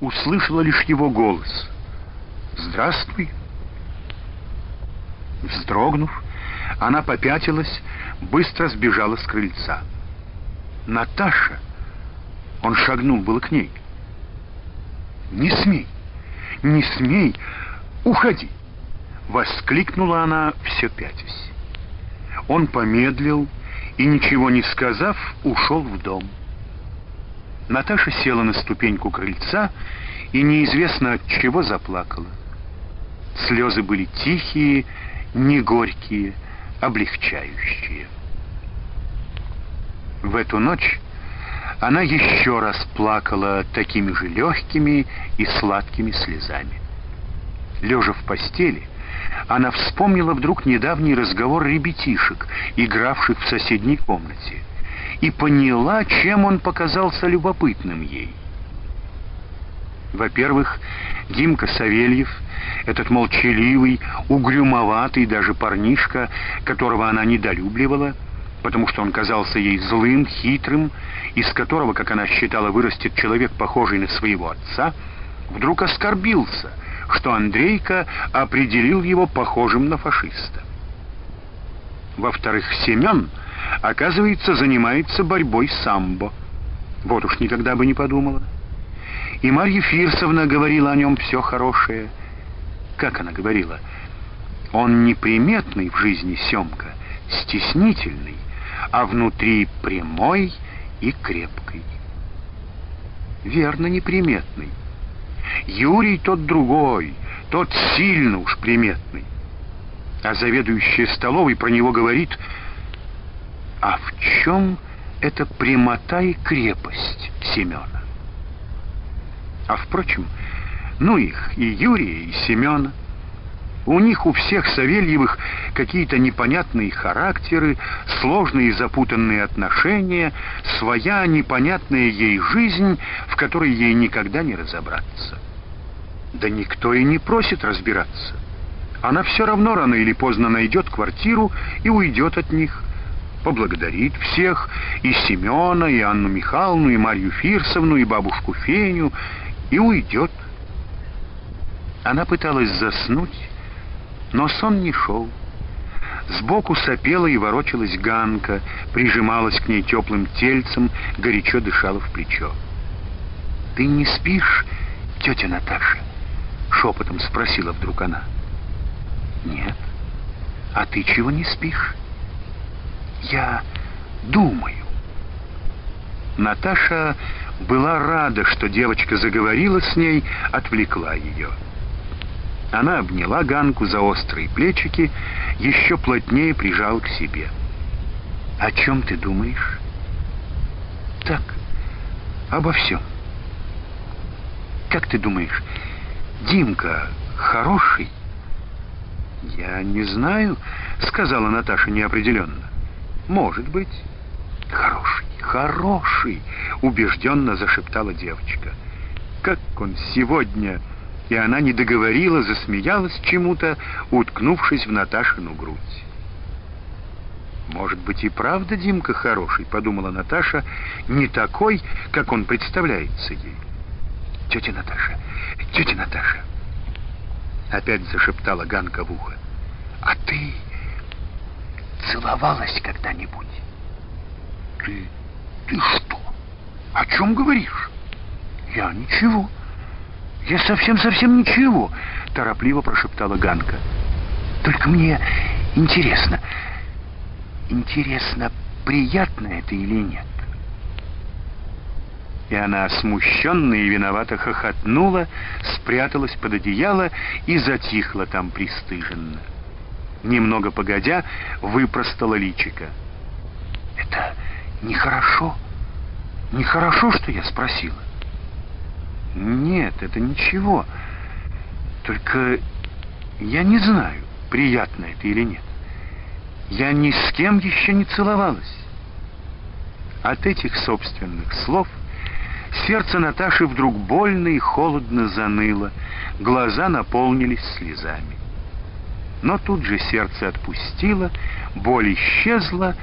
услышала лишь его голос. «Здравствуй!» Вздрогнув, она попятилась, быстро сбежала с крыльца. «Наташа!» Он шагнул было к ней. «Не смей! Не смей! Уходи!» Воскликнула она, все пятясь. Он помедлил и, ничего не сказав, ушел в дом. Наташа села на ступеньку крыльца и неизвестно от чего заплакала. Слезы были тихие, не горькие, облегчающие. В эту ночь она еще раз плакала такими же легкими и сладкими слезами. Лежа в постели, она вспомнила вдруг недавний разговор ребятишек, игравших в соседней комнате, и поняла, чем он показался любопытным ей. Во-первых, Димка Савельев, этот молчаливый, угрюмоватый даже парнишка, которого она недолюбливала, потому что он казался ей злым, хитрым, из которого, как она считала, вырастет человек, похожий на своего отца, вдруг оскорбился, что Андрейка определил его похожим на фашиста. Во-вторых, Семен, оказывается, занимается борьбой самбо. Вот уж никогда бы не подумала. И Марья Фирсовна говорила о нем все хорошее. Как она говорила? Он неприметный в жизни Семка, стеснительный, а внутри прямой и крепкий. Верно, неприметный. Юрий тот другой, тот сильно уж приметный. А заведующая столовой про него говорит, а в чем эта прямота и крепость Семена? А впрочем, ну их, и Юрия, и Семена. У них у всех Савельевых какие-то непонятные характеры, сложные и запутанные отношения, своя непонятная ей жизнь, в которой ей никогда не разобраться. Да никто и не просит разбираться. Она все равно рано или поздно найдет квартиру и уйдет от них. Поблагодарит всех, и Семена, и Анну Михайловну, и Марью Фирсовну, и бабушку Феню, и уйдет. Она пыталась заснуть, но сон не шел. Сбоку сопела и ворочалась Ганка, прижималась к ней теплым тельцем, горячо дышала в плечо. «Ты не спишь, тетя Наташа?» — шепотом спросила вдруг она. «Нет. А ты чего не спишь?» «Я думаю». Наташа была рада, что девочка заговорила с ней, отвлекла ее. Она обняла Ганку за острые плечики, еще плотнее прижала к себе. «О чем ты думаешь?» «Так, обо всем». «Как ты думаешь, Димка хороший?» «Я не знаю», — сказала Наташа неопределенно. «Может быть, хороший, хороший», — убежденно зашептала девочка. «Как он сегодня...» и она не договорила, засмеялась чему-то, уткнувшись в Наташину грудь. «Может быть, и правда Димка хороший», — подумала Наташа, — «не такой, как он представляется ей». «Тетя Наташа, тетя Наташа», — опять зашептала Ганка в ухо, — «а ты целовалась когда-нибудь?» «Ты, ты что? О чем говоришь?» «Я ничего». «Я совсем-совсем ничего», — торопливо прошептала Ганка. «Только мне интересно, интересно, приятно это или нет?» И она смущенно и виновато хохотнула, спряталась под одеяло и затихла там пристыженно. Немного погодя, выпростала личика. «Это нехорошо? Нехорошо, что я спросила?» Нет, это ничего. Только я не знаю, приятно это или нет. Я ни с кем еще не целовалась. От этих собственных слов сердце Наташи вдруг больно и холодно заныло, глаза наполнились слезами. Но тут же сердце отпустило, боль исчезла,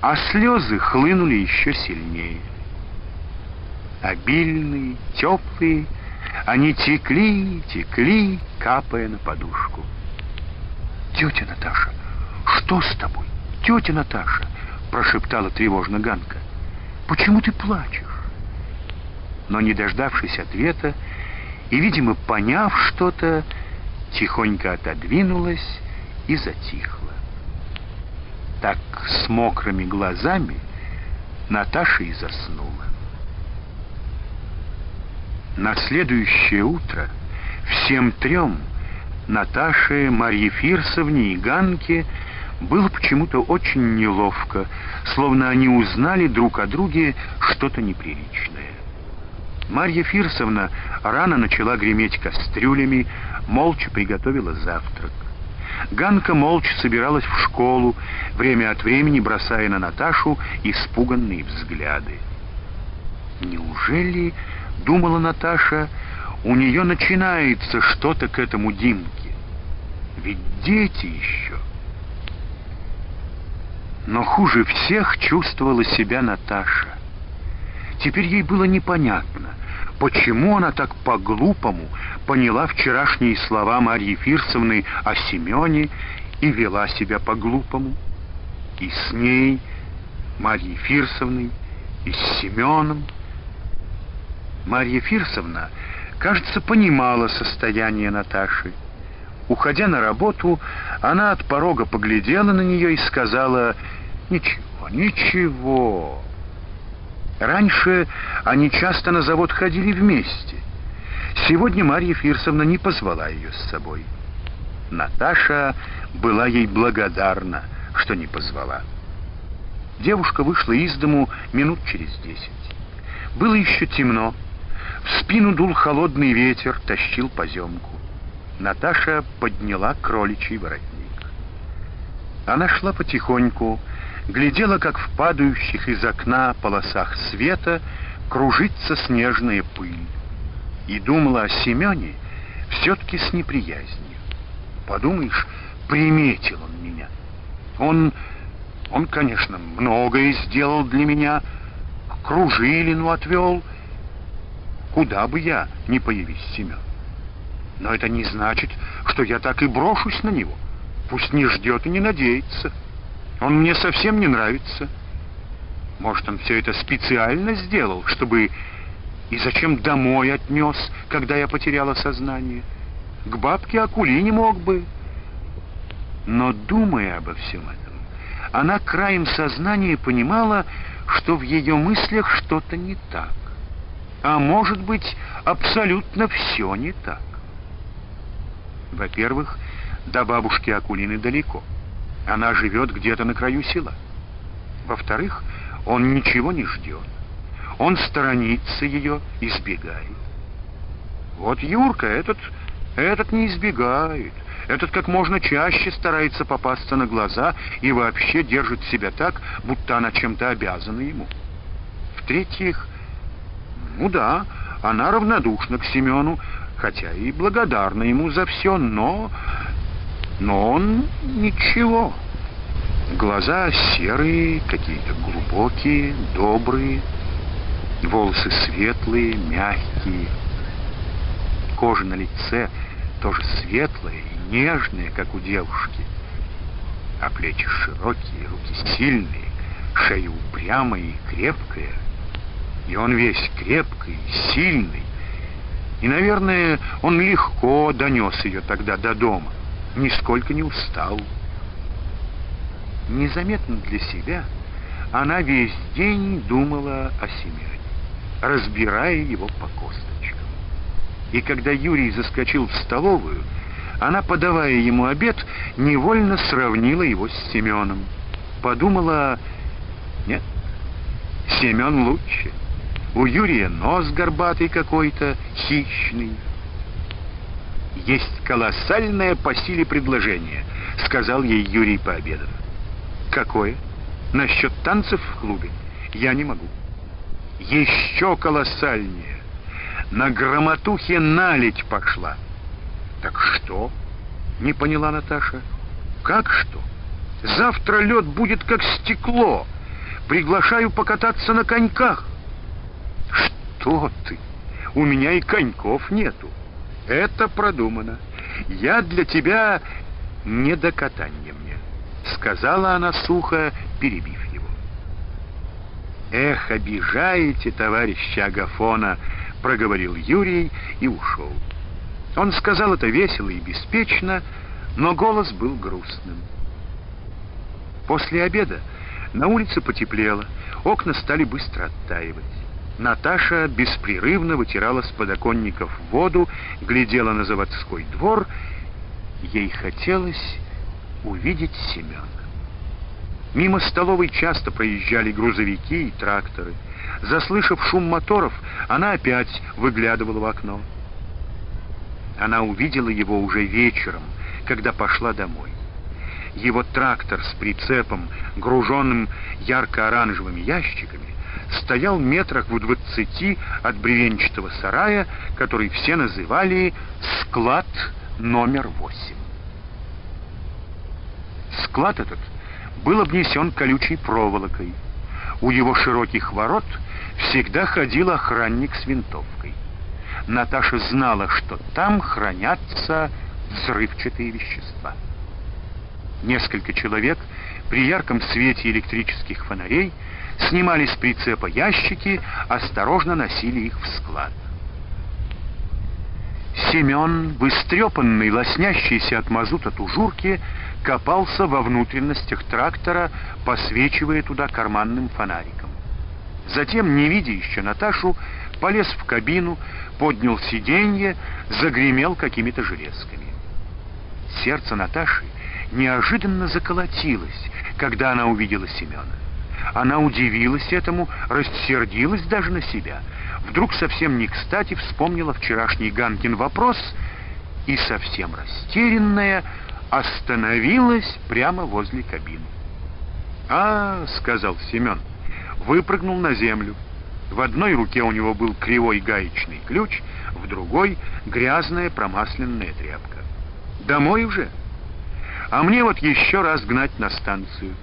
а слезы хлынули еще сильнее обильные, теплые, Они текли, текли, капая на подушку. «Тетя Наташа, что с тобой? Тетя Наташа!» прошептала тревожно Ганка. «Почему ты плачешь?» Но, не дождавшись ответа и, видимо, поняв что-то, тихонько отодвинулась и затихла. Так с мокрыми глазами Наташа и заснула. На следующее утро всем трем, Наташе, Марье Фирсовне и Ганке, было почему-то очень неловко, словно они узнали друг о друге что-то неприличное. Марья Фирсовна рано начала греметь кастрюлями, молча приготовила завтрак. Ганка молча собиралась в школу, время от времени бросая на Наташу испуганные взгляды. Неужели, думала Наташа, у нее начинается что-то к этому Димке? Ведь дети еще. Но хуже всех чувствовала себя Наташа. Теперь ей было непонятно, почему она так по-глупому поняла вчерашние слова Марьи Фирсовны о Семене и вела себя по-глупому. И с ней, Марьей Фирсовной, и с Семеном. Марья Фирсовна, кажется, понимала состояние Наташи. Уходя на работу, она от порога поглядела на нее и сказала «Ничего, ничего». Раньше они часто на завод ходили вместе. Сегодня Марья Фирсовна не позвала ее с собой. Наташа была ей благодарна, что не позвала. Девушка вышла из дому минут через десять. Было еще темно. В спину дул холодный ветер, тащил поземку. Наташа подняла кроличий воротник. Она шла потихоньку, глядела, как в падающих из окна полосах света кружится снежная пыль, и думала о Семене все-таки с неприязнью. Подумаешь, приметил он меня. Он, он, конечно, многое сделал для меня, Кружилину отвел. Куда бы я не появись, Семен. Но это не значит, что я так и брошусь на него. Пусть не ждет и не надеется. Он мне совсем не нравится. Может, он все это специально сделал, чтобы... И зачем домой отнес, когда я потеряла сознание? К бабке Акулине мог бы. Но, думая обо всем этом, она краем сознания понимала, что в ее мыслях что-то не так. А может быть, абсолютно все не так. Во-первых, до бабушки Акулины далеко. Она живет где-то на краю села. Во-вторых, он ничего не ждет. Он сторонится ее, избегает. Вот Юрка этот, этот не избегает. Этот как можно чаще старается попасться на глаза и вообще держит себя так, будто она чем-то обязана ему. В-третьих, ну да, она равнодушна к Семену, хотя и благодарна ему за все, но но он ничего. Глаза серые, какие-то глубокие, добрые, волосы светлые, мягкие. Кожа на лице тоже светлая и нежная, как у девушки. А плечи широкие, руки сильные, шея упрямая и крепкая. И он весь крепкий, сильный. И, наверное, он легко донес ее тогда до дома нисколько не устал. Незаметно для себя она весь день думала о Семене, разбирая его по косточкам. И когда Юрий заскочил в столовую, она, подавая ему обед, невольно сравнила его с Семеном. Подумала, нет, Семен лучше. У Юрия нос горбатый какой-то, хищный, есть колоссальное по силе предложение, сказал ей Юрий Пообедов. Какое? Насчет танцев в клубе? Я не могу. Еще колоссальнее. На грамотухе налить пошла. Так что? Не поняла Наташа. Как что? Завтра лед будет как Приглашаю покататься на коньках. Что ты? у меня и коньков нету. Это продумано. Я для тебя не до катания мне, сказала она сухо, перебив его. Эх, обижаете товарища Агафона, проговорил Юрий и ушел. Он сказал это весело и беспечно, но голос был грустным. После обеда на улице потеплело, окна стали быстро оттаивать. Наташа беспрерывно вытирала с подоконников воду, глядела на заводской двор. Ей хотелось увидеть Семена. Мимо столовой часто проезжали грузовики и тракторы. Заслышав шум моторов, она опять выглядывала в окно. Она увидела его уже вечером, когда пошла домой. Его трактор с прицепом, груженным ярко-оранжевыми ящиками, стоял метрах в двадцати от бревенчатого сарая, который все называли «склад номер восемь». Склад этот был обнесен колючей проволокой. У его широких ворот всегда ходил охранник с винтовкой. Наташа знала, что там хранятся взрывчатые вещества. Несколько человек при ярком свете электрических фонарей снимали с прицепа ящики, осторожно носили их в склад. Семен, выстрепанный, лоснящийся от мазута тужурки, копался во внутренностях трактора, посвечивая туда карманным фонариком. Затем, не видя еще Наташу, полез в кабину, поднял сиденье, загремел какими-то железками. Сердце Наташи неожиданно заколотилось, когда она увидела Семена. Она удивилась этому, рассердилась даже на себя. Вдруг совсем не кстати вспомнила вчерашний Ганкин вопрос и совсем растерянная остановилась прямо возле кабины. «А, — сказал Семен, — выпрыгнул на землю. В одной руке у него был кривой гаечный ключ, в другой — грязная промасленная тряпка. Домой уже? А мне вот еще раз гнать на станцию.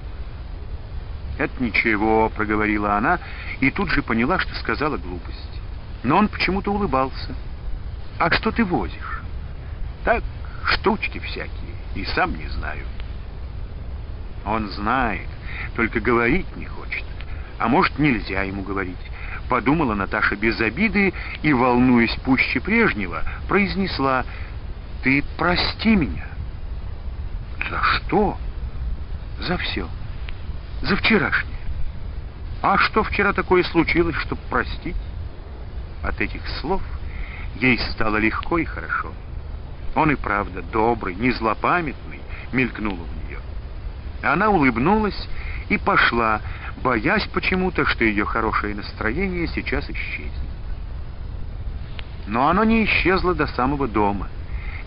«Это ничего», — проговорила она, и тут же поняла, что сказала глупость. Но он почему-то улыбался. «А что ты возишь?» «Так, штучки всякие, и сам не знаю». Он знает, только говорить не хочет. А может, нельзя ему говорить. Подумала Наташа без обиды и, волнуясь пуще прежнего, произнесла «Ты прости меня». «За что?» «За все. За вчерашнее. А что вчера такое случилось, чтобы простить?» От этих слов ей стало легко и хорошо. Он и правда добрый, не злопамятный, мелькнуло в нее. Она улыбнулась и пошла, боясь почему-то, что ее хорошее настроение сейчас исчезнет. Но оно не исчезло до самого дома,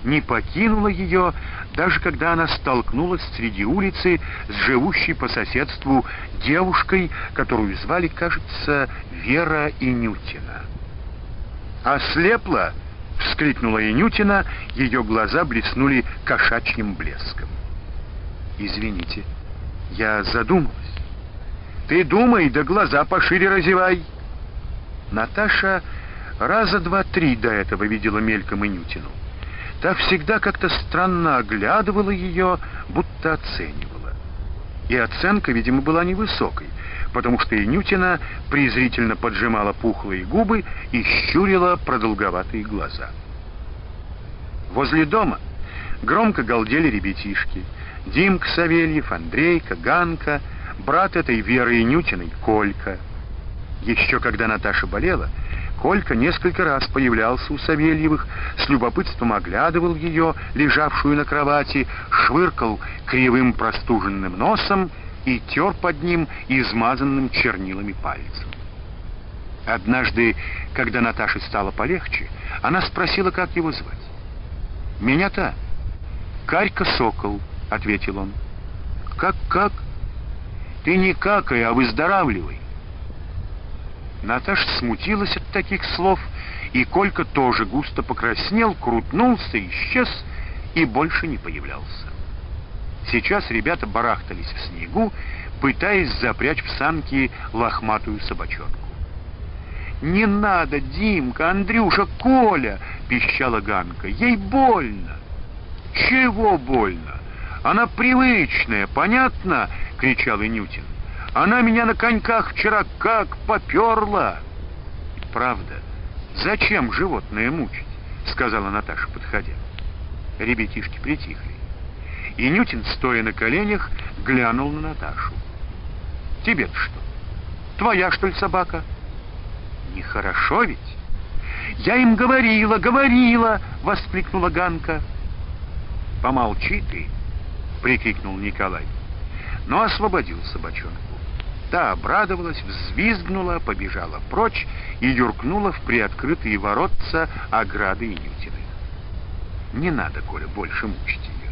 не покинуло ее, даже когда она столкнулась среди улицы с живущей по соседству девушкой, которую звали, кажется, Вера Инютина. «Ослепла!» — вскрикнула Инютина, ее глаза блеснули кошачьим блеском. «Извините, я задумалась». «Ты думай, да глаза пошире разевай!» Наташа раза два-три до этого видела мельком Инютину. Та всегда как-то странно оглядывала ее, будто оценивала. И оценка, видимо, была невысокой, потому что Инютина презрительно поджимала пухлые губы и щурила продолговатые глаза. Возле дома громко галдели ребятишки. Димка Савельев, Андрейка, Ганка, брат этой Веры Инютиной, Колька. Еще когда Наташа болела, Колька несколько раз появлялся у Савельевых, с любопытством оглядывал ее, лежавшую на кровати, швыркал кривым простуженным носом и тер под ним измазанным чернилами пальцем. Однажды, когда Наташе стало полегче, она спросила, как его звать. «Меня-то?» «Карька Сокол», — ответил он. «Как-как?» «Ты не какай, а выздоравливай. Наташа смутилась от таких слов, и Колька тоже густо покраснел, крутнулся, исчез и больше не появлялся. Сейчас ребята барахтались в снегу, пытаясь запрячь в санки лохматую собачонку. «Не надо, Димка, Андрюша, Коля!» — пищала Ганка. «Ей больно!» «Чего больно? Она привычная, понятно?» — кричал Инютин. «Она меня на коньках вчера как поперла!» «Правда, зачем животное мучить?» — сказала Наташа, подходя. Ребятишки притихли. И Нютин, стоя на коленях, глянул на Наташу. «Тебе-то что? Твоя, что ли, собака?» «Нехорошо ведь?» «Я им говорила, говорила!» — воскликнула Ганка. «Помолчи ты!» — прикрикнул Николай. Но освободил собачонку. Та обрадовалась, взвизгнула, побежала прочь и юркнула в приоткрытые воротца ограды Инютины. «Не надо, Коля, больше мучить ее.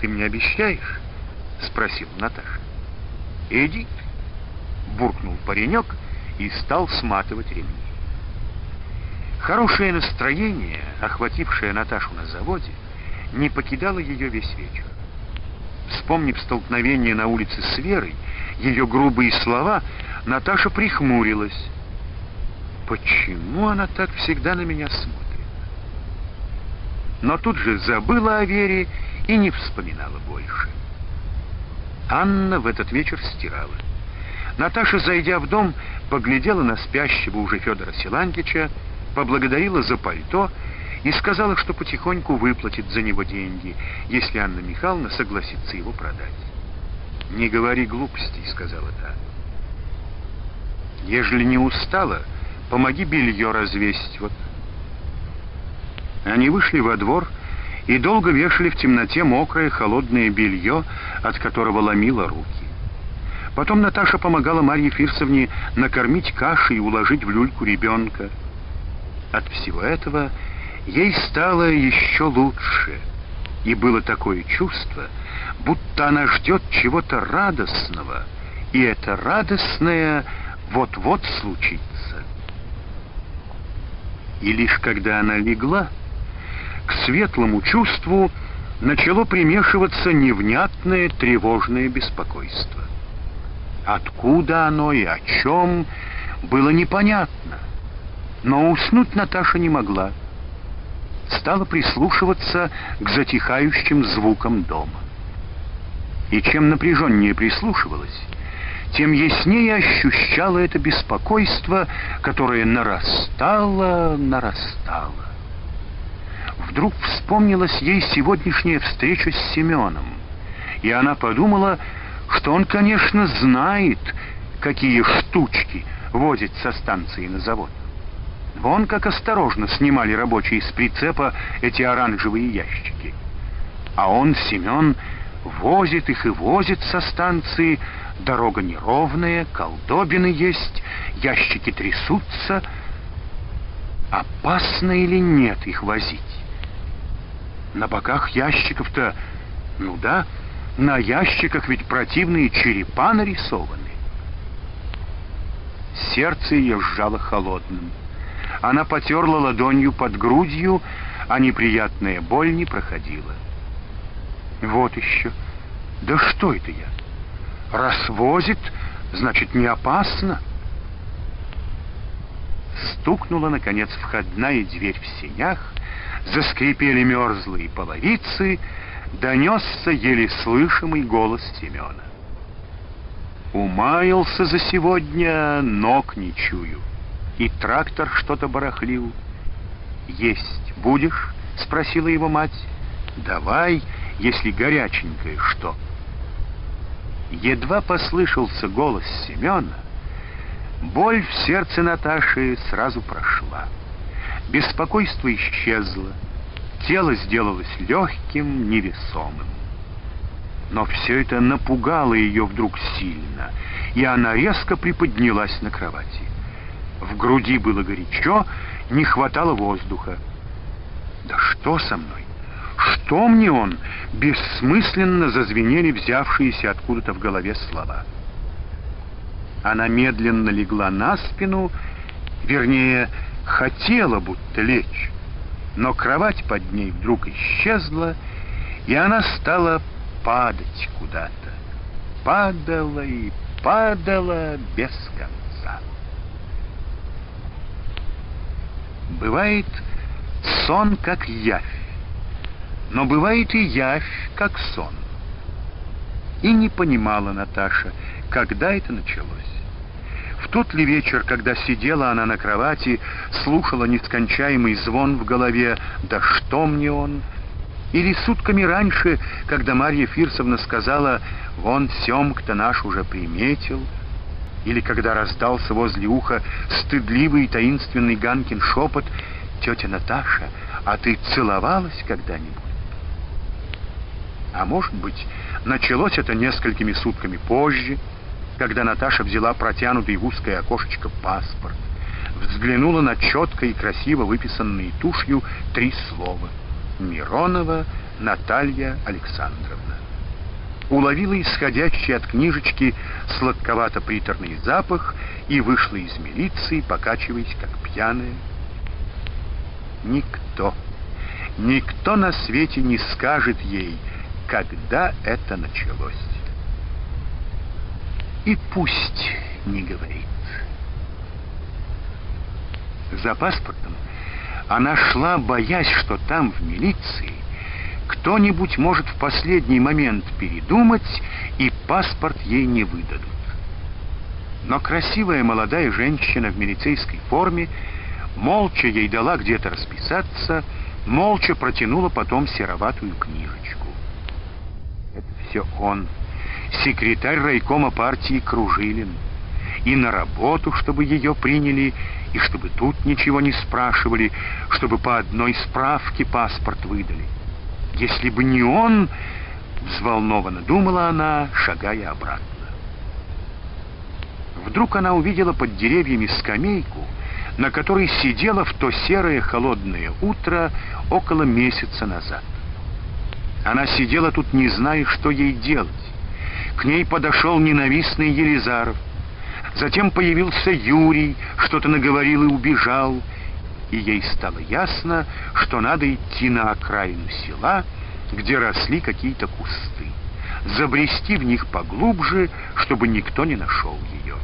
Ты мне обещаешь?» — спросил Наташа. «Иди ты!» — буркнул паренек и стал сматывать ремни. Хорошее настроение, охватившее Наташу на заводе, не покидало ее весь вечер. Вспомнив столкновение на улице с Верой, ее грубые слова, Наташа прихмурилась. Почему она так всегда на меня смотрит? Но тут же забыла о Вере и не вспоминала больше. Анна в этот вечер стирала. Наташа, зайдя в дом, поглядела на спящего уже Федора Силантича, поблагодарила за пальто и сказала, что потихоньку выплатит за него деньги, если Анна Михайловна согласится его продать. «Не говори глупостей», — сказала та. «Ежели не устала, помоги белье развесить, вот». Они вышли во двор и долго вешали в темноте мокрое холодное белье, от которого ломило руки. Потом Наташа помогала Марье Фирсовне накормить кашей и уложить в люльку ребенка. От всего этого ей стало еще лучше, и было такое чувство, будто она ждет чего-то радостного, и это радостное вот-вот случится. И лишь когда она легла, к светлому чувству начало примешиваться невнятное тревожное беспокойство. Откуда оно и о чем, было непонятно. Но уснуть Наташа не могла. Стала прислушиваться к затихающим звукам дома. И чем напряженнее прислушивалась, тем яснее ощущала это беспокойство, которое нарастало, нарастало. Вдруг вспомнилась ей сегодняшняя встреча с Семеном, и она подумала, что он, конечно, знает, какие штучки возит со станции на завод. Вон как осторожно снимали рабочие с прицепа эти оранжевые ящики. А он, Семен, возит их и возит со станции, дорога неровная, колдобины есть, ящики трясутся. Опасно или нет их возить? На боках ящиков-то, ну да, на ящиках ведь противные черепа нарисованы. Сердце ее сжало холодным. Она потерла ладонью под грудью, а неприятная боль не проходила. Вот еще. Да что это я? Раз возит, значит, не опасно. Стукнула, наконец, входная дверь в сенях, заскрипели мерзлые половицы, донесся еле слышимый голос Семена. Умаялся за сегодня, ног не чую. И трактор что-то барахлил. «Есть будешь?» — спросила его мать. «Давай, если горяченькое что». Едва послышался голос Семена, боль в сердце Наташи сразу прошла. Беспокойство исчезло, тело сделалось легким, невесомым. Но все это напугало ее вдруг сильно, и она резко приподнялась на кровати. В груди было горячо, не хватало воздуха. «Да что со мной? Что мне он?» Бессмысленно зазвенели взявшиеся откуда-то в голове слова. Она медленно легла на спину, вернее, хотела будто лечь, но кровать под ней вдруг исчезла, и она стала падать куда-то. Падала и падала без конца. Бывает сон, как явь, но бывает и явь, как сон. И не понимала Наташа, когда это началось. В тот ли вечер, когда сидела она на кровати, слушала нескончаемый звон в голове «Да что мне он?», или сутками раньше, когда Марья Фирсовна сказала «Вон Семк-то наш уже приметил», или когда раздался возле уха стыдливый и таинственный Ганкин шепот «Тетя Наташа, а ты целовалась когда-нибудь?» А может быть, началось это несколькими сутками позже, когда Наташа взяла протянутый в узкое окошечко паспорт, взглянула на четко и красиво выписанные тушью три слова — Миронова Наталья Александровна. Уловила исходящий от книжечки сладковато-приторный запах и вышла из милиции, покачиваясь, как пьяная. Никто, никто на свете не скажет ей, когда это началось. И пусть не говорит. За паспортом она шла, боясь, что там, в милиции, кто-нибудь может в последний момент передумать, и паспорт ей не выдадут. Но красивая молодая женщина в милицейской форме молча ей дала где-то расписаться, молча протянула потом сероватую книжечку. Все он, секретарь райкома партии Кружилин. И на работу, чтобы ее приняли, и чтобы тут ничего не спрашивали, чтобы по одной справке паспорт выдали. Если бы не он, взволнованно думала она, шагая обратно. Вдруг она увидела под деревьями скамейку, на которой сидела в то серое холодное утро около месяца назад. Она сидела тут, не зная, что ей делать. К ней подошел ненавистный Елизаров. Затем появился Юрий, что-то наговорил и убежал. И ей стало ясно, что надо идти на окраину села, где росли какие-то кусты, забрести в них поглубже, чтобы никто не нашел ее.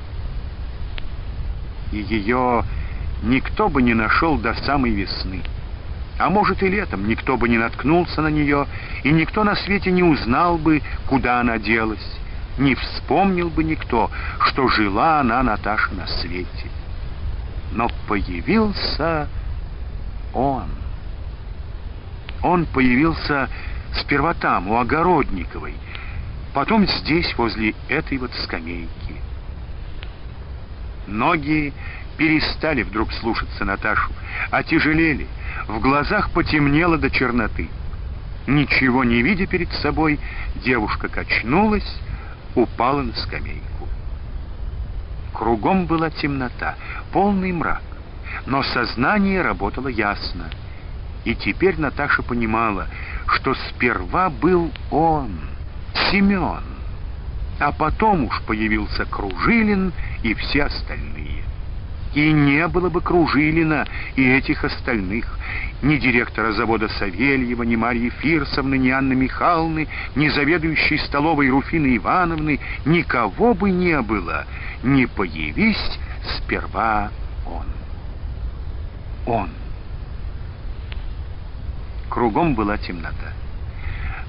И ее никто бы не нашел до самой весны. А может и летом никто бы не наткнулся на нее, и никто на свете не узнал бы, куда она делась не вспомнил бы никто, что жила она, Наташа, на свете. Но появился он. Он появился сперва там, у Огородниковой, потом здесь, возле этой вот скамейки. Ноги перестали вдруг слушаться Наташу, отяжелели, в глазах потемнело до черноты. Ничего не видя перед собой, девушка качнулась, упала на скамейку. Кругом была темнота, полный мрак, но сознание работало ясно. И теперь Наташа понимала, что сперва был он, Семен, а потом уж появился Кружилин и все остальные. И не было бы Кружилина и этих остальных, ни директора завода Савельева, ни Марьи Фирсовны, ни Анны Михайловны, ни заведующей столовой Руфины Ивановны, никого бы не было, не появись сперва он. Он. Кругом была темнота.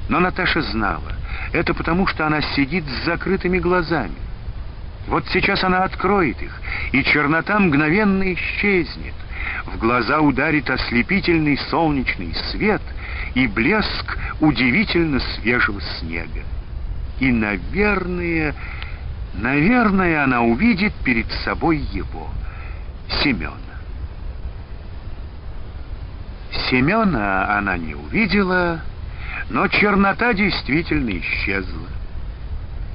Но Наташа знала, это потому, что она сидит с закрытыми глазами. Вот сейчас она откроет их, и чернота мгновенно исчезнет. В глаза ударит ослепительный солнечный свет и блеск удивительно свежего снега. И, наверное, наверное, она увидит перед собой его, Семена. Семена она не увидела, но чернота действительно исчезла.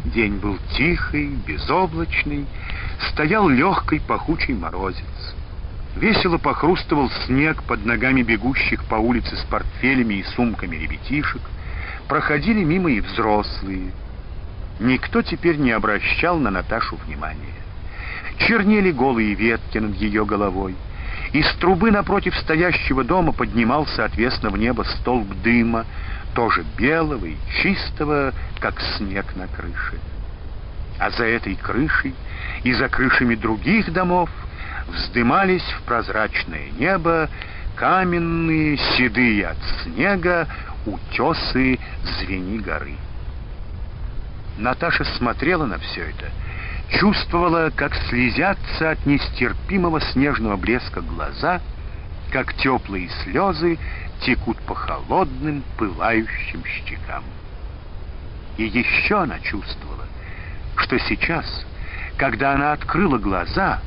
День был тихий, безоблачный, стоял легкий пахучий морозец. Весело похрустывал снег под ногами бегущих по улице с портфелями и сумками ребятишек. Проходили мимо и взрослые. Никто теперь не обращал на Наташу внимания. Чернели голые ветки над ее головой. Из трубы напротив стоящего дома поднимался, соответственно, в небо столб дыма, тоже белого и чистого, как снег на крыше. А за этой крышей и за крышами других домов вздымались в прозрачное небо каменные, седые от снега, утесы звени горы. Наташа смотрела на все это, чувствовала, как слезятся от нестерпимого снежного блеска глаза, как теплые слезы текут по холодным, пылающим щекам. И еще она чувствовала, что сейчас, когда она открыла глаза,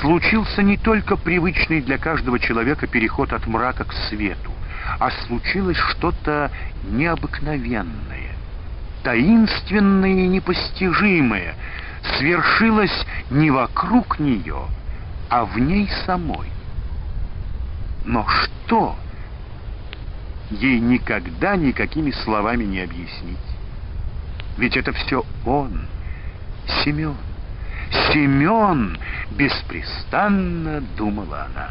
случился не только привычный для каждого человека переход от мрака к свету, а случилось что-то необыкновенное, таинственное и непостижимое, свершилось не вокруг нее, а в ней самой. Но что? Ей никогда никакими словами не объяснить. Ведь это все он, Семен. Семен, беспрестанно думала она.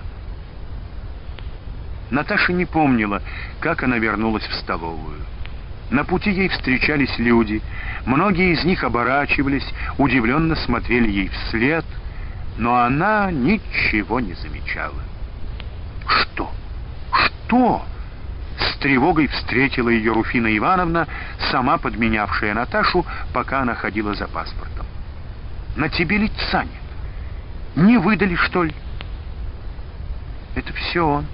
Наташа не помнила, как она вернулась в столовую. На пути ей встречались люди. Многие из них оборачивались, удивленно смотрели ей вслед, но она ничего не замечала. «Что? Что?» С тревогой встретила ее Руфина Ивановна, сама подменявшая Наташу, пока она ходила за паспортом. «На тебе лица нет. Не выдали, что ли?» «Это все он.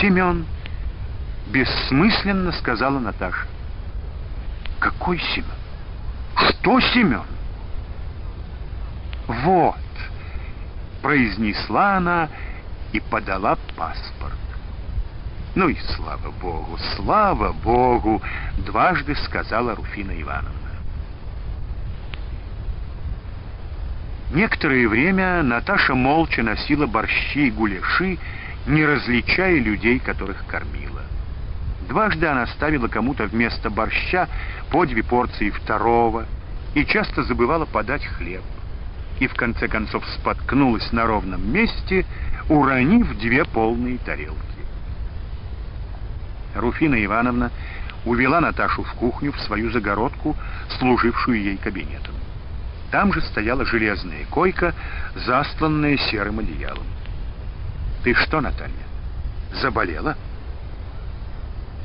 Семен», — бессмысленно сказала Наташа. «Какой Семен? Что Семен?» «Вот», — произнесла она и подала паспорт. Ну и слава Богу, слава Богу, дважды сказала Руфина Ивановна. Некоторое время Наташа молча носила борщи и гуляши, не различая людей, которых кормила. Дважды она ставила кому-то вместо борща по две порции второго и часто забывала подать хлеб. И в конце концов споткнулась на ровном месте, уронив две полные тарелки. Руфина Ивановна увела Наташу в кухню, в свою загородку, служившую ей кабинетом. Там же стояла железная койка, застланная серым одеялом. «Ты что, Наталья, заболела?»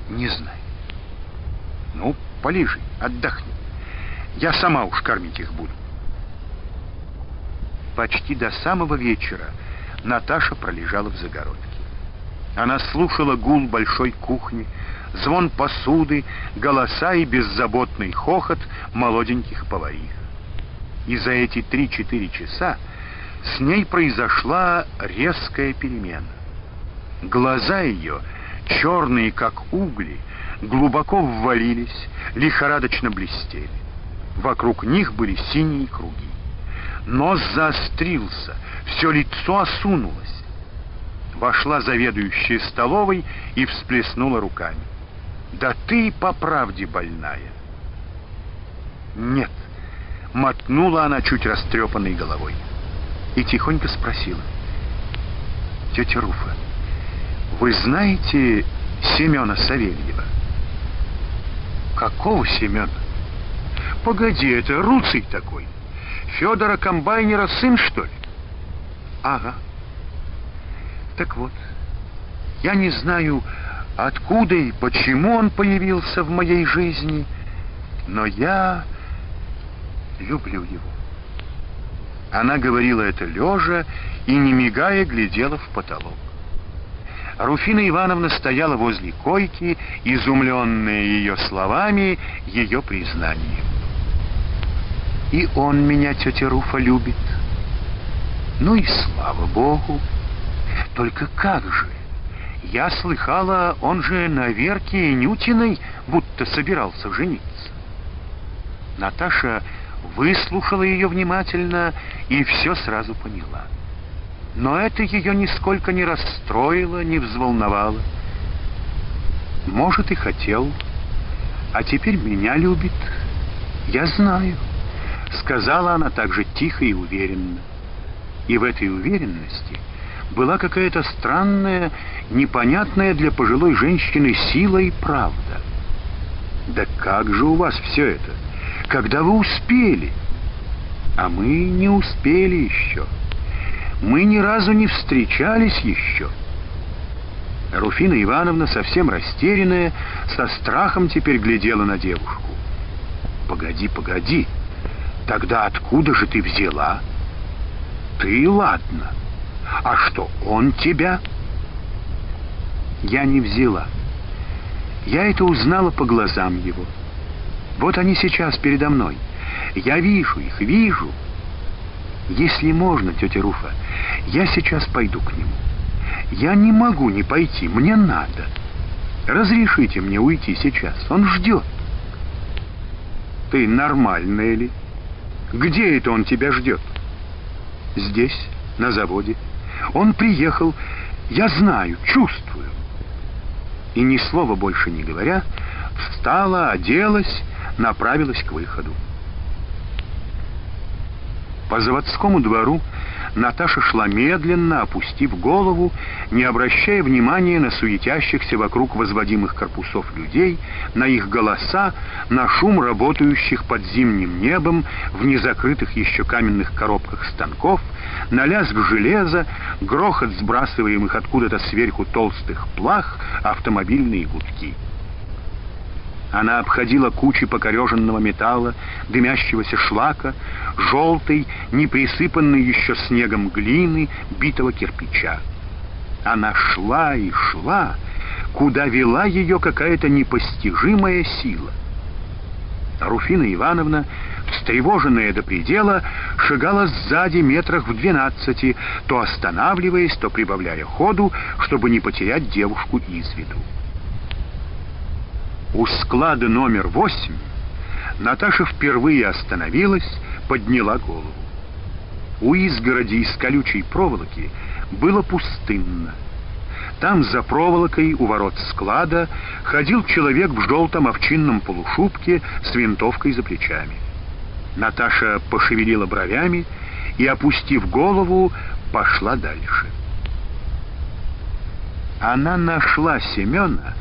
«Не знаю». «Ну, полежи, отдохни. Я сама уж кормить их буду». Почти до самого вечера Наташа пролежала в загородке. Она слушала гул большой кухни, звон посуды, голоса и беззаботный хохот молоденьких поварих. И за эти три-четыре часа с ней произошла резкая перемена. Глаза ее, черные как угли, глубоко ввалились, лихорадочно блестели. Вокруг них были синие круги. Нос заострился, все лицо осунулось вошла заведующая столовой и всплеснула руками. «Да ты по правде больная!» «Нет», — мотнула она чуть растрепанной головой и тихонько спросила. «Тетя Руфа, вы знаете Семена Савельева?» «Какого Семена?» «Погоди, это Руций такой. Федора Комбайнера сын, что ли?» «Ага». Так вот, я не знаю, откуда и почему он появился в моей жизни, но я люблю его. Она говорила это лежа и, не мигая, глядела в потолок. Руфина Ивановна стояла возле койки, изумленная ее словами, ее признанием. И он меня, тетя Руфа, любит. Ну и слава Богу. Только как же? Я слыхала, он же на Верке Нютиной будто собирался жениться. Наташа выслушала ее внимательно и все сразу поняла. Но это ее нисколько не расстроило, не взволновало. Может, и хотел, а теперь меня любит. Я знаю, сказала она также тихо и уверенно. И в этой уверенности была какая-то странная, непонятная для пожилой женщины сила и правда. Да как же у вас все это? Когда вы успели? А мы не успели еще. Мы ни разу не встречались еще. Руфина Ивановна, совсем растерянная, со страхом теперь глядела на девушку. «Погоди, погоди, тогда откуда же ты взяла?» «Ты, ладно. А что, он тебя?» «Я не взяла. Я это узнала по глазам его. Вот они сейчас передо мной. Я вижу их, вижу. Если можно, тетя Руфа, я сейчас пойду к нему. Я не могу не пойти, мне надо. Разрешите мне уйти сейчас, он ждет. Ты нормальная ли? Где это он тебя ждет? Здесь, на заводе. Он приехал, я знаю, чувствую. И ни слова больше не говоря, встала, оделась, направилась к выходу. По заводскому двору Наташа шла медленно, опустив голову, не обращая внимания на суетящихся вокруг возводимых корпусов людей, на их голоса, на шум работающих под зимним небом в незакрытых еще каменных коробках станков, на лязг железа, грохот сбрасываемых откуда-то сверху толстых плах, автомобильные гудки. Она обходила кучи покореженного металла, дымящегося шлака, желтой, не присыпанной еще снегом глины, битого кирпича. Она шла и шла, куда вела ее какая-то непостижимая сила. Руфина Ивановна, встревоженная до предела, шагала сзади метрах в двенадцати, то останавливаясь, то прибавляя ходу, чтобы не потерять девушку из виду. У склада номер восемь Наташа впервые остановилась, подняла голову. У изгороди из колючей проволоки было пустынно. Там за проволокой у ворот склада ходил человек в желтом овчинном полушубке с винтовкой за плечами. Наташа пошевелила бровями и, опустив голову, пошла дальше. Она нашла Семена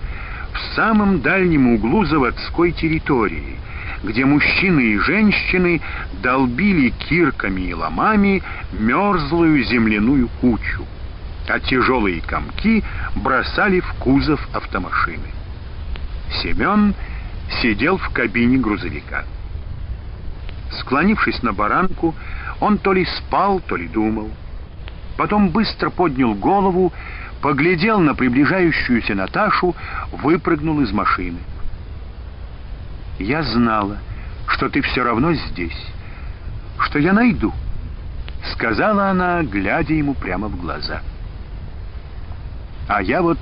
в самом дальнем углу заводской территории, где мужчины и женщины долбили кирками и ломами мерзлую земляную кучу, а тяжелые комки бросали в кузов автомашины. Семен сидел в кабине грузовика. Склонившись на баранку, он то ли спал, то ли думал. Потом быстро поднял голову поглядел на приближающуюся Наташу, выпрыгнул из машины. «Я знала, что ты все равно здесь, что я найду», — сказала она, глядя ему прямо в глаза. «А я вот